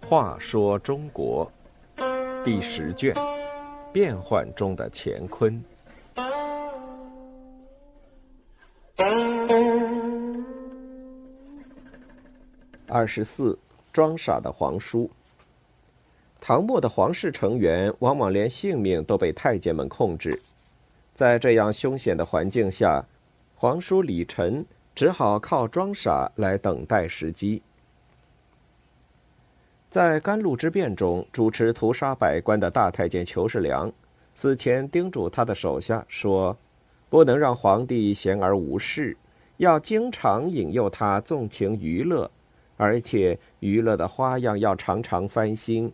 话说中国第十卷：变幻中的乾坤。二十四，装傻的皇叔。唐末的皇室成员往往连性命都被太监们控制，在这样凶险的环境下，皇叔李晨只好靠装傻来等待时机。在甘露之变中主持屠杀百官的大太监裘世良，死前叮嘱他的手下说：“不能让皇帝闲而无事，要经常引诱他纵情娱乐。”而且娱乐的花样要常常翻新，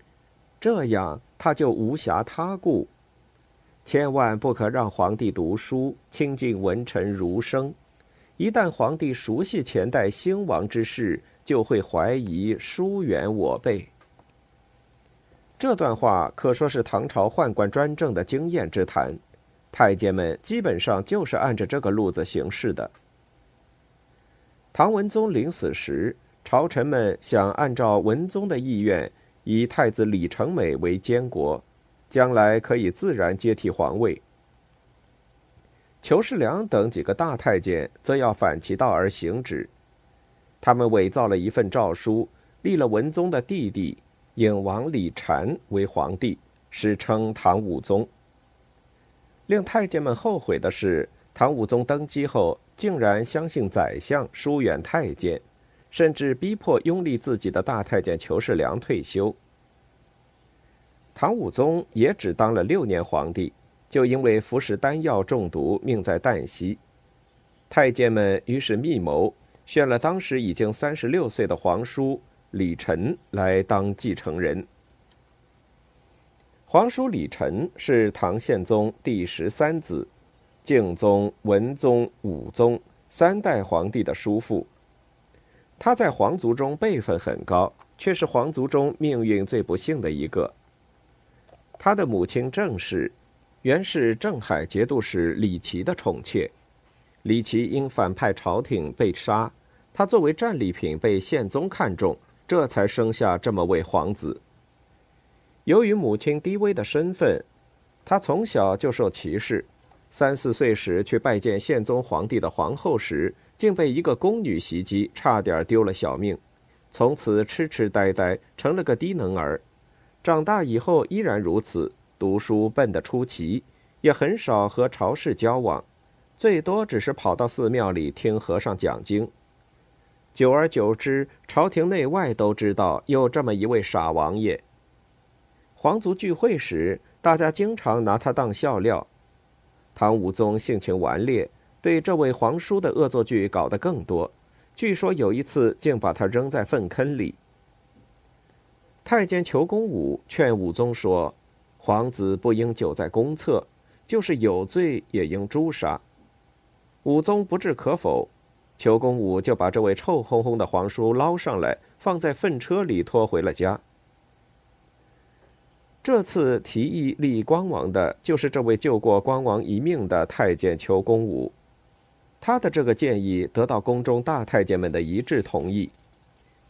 这样他就无暇他顾。千万不可让皇帝读书，亲近文臣儒生。一旦皇帝熟悉前代兴亡之事，就会怀疑疏远我辈。这段话可说是唐朝宦官专政的经验之谈，太监们基本上就是按着这个路子行事的。唐文宗临死时。朝臣们想按照文宗的意愿，以太子李成美为监国，将来可以自然接替皇位。裘世良等几个大太监则要反其道而行之，他们伪造了一份诏书，立了文宗的弟弟颖王李禅为皇帝，史称唐武宗。令太监们后悔的是，唐武宗登基后，竟然相信宰相，疏远太监。甚至逼迫拥立自己的大太监裘世良退休。唐武宗也只当了六年皇帝，就因为服食丹药中毒，命在旦夕。太监们于是密谋，选了当时已经三十六岁的皇叔李晨来当继承人。皇叔李晨是唐宪宗第十三子，敬宗、文宗、武宗三代皇帝的叔父。他在皇族中辈分很高，却是皇族中命运最不幸的一个。他的母亲郑氏，原是镇海节度使李琦的宠妾，李琦因反叛朝廷被杀，他作为战利品被宪宗看中，这才生下这么位皇子。由于母亲低微的身份，他从小就受歧视，三四岁时去拜见宪宗皇帝的皇后时。竟被一个宫女袭击，差点丢了小命。从此痴痴呆呆，成了个低能儿。长大以后依然如此，读书笨得出奇，也很少和朝士交往，最多只是跑到寺庙里听和尚讲经。久而久之，朝廷内外都知道有这么一位傻王爷。皇族聚会时，大家经常拿他当笑料。唐武宗性情顽劣。对这位皇叔的恶作剧搞得更多，据说有一次竟把他扔在粪坑里。太监裘公武劝武宗说：“皇子不应久在宫侧，就是有罪也应诛杀。”武宗不置可否，裘公武就把这位臭烘烘的皇叔捞上来，放在粪车里拖回了家。这次提议立光王的，就是这位救过光王一命的太监裘公武。他的这个建议得到宫中大太监们的一致同意。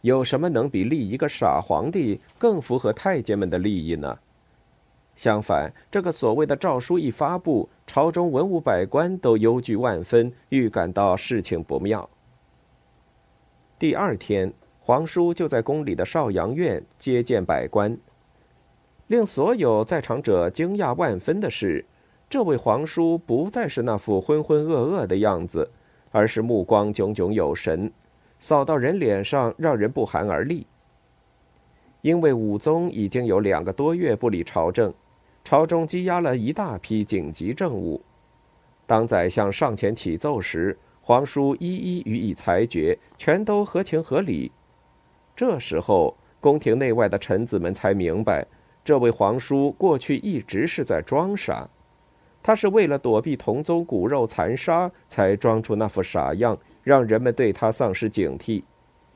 有什么能比立一个傻皇帝更符合太监们的利益呢？相反，这个所谓的诏书一发布，朝中文武百官都忧惧万分，预感到事情不妙。第二天，皇叔就在宫里的少阳院接见百官。令所有在场者惊讶万分的是。这位皇叔不再是那副浑浑噩噩的样子，而是目光炯炯有神，扫到人脸上，让人不寒而栗。因为武宗已经有两个多月不理朝政，朝中积压了一大批紧急政务。当宰相上前启奏时，皇叔一一予以裁决，全都合情合理。这时候，宫廷内外的臣子们才明白，这位皇叔过去一直是在装傻。他是为了躲避同宗骨肉残杀，才装出那副傻样，让人们对他丧失警惕。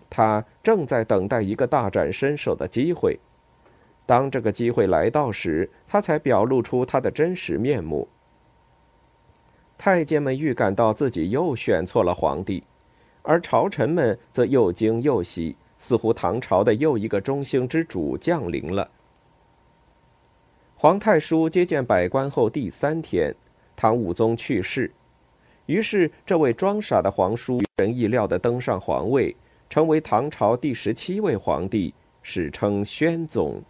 他正在等待一个大展身手的机会。当这个机会来到时，他才表露出他的真实面目。太监们预感到自己又选错了皇帝，而朝臣们则又惊又喜，似乎唐朝的又一个中兴之主降临了。皇太叔接见百官后第三天，唐武宗去世，于是这位装傻的皇叔出人意料的登上皇位，成为唐朝第十七位皇帝，史称宣宗。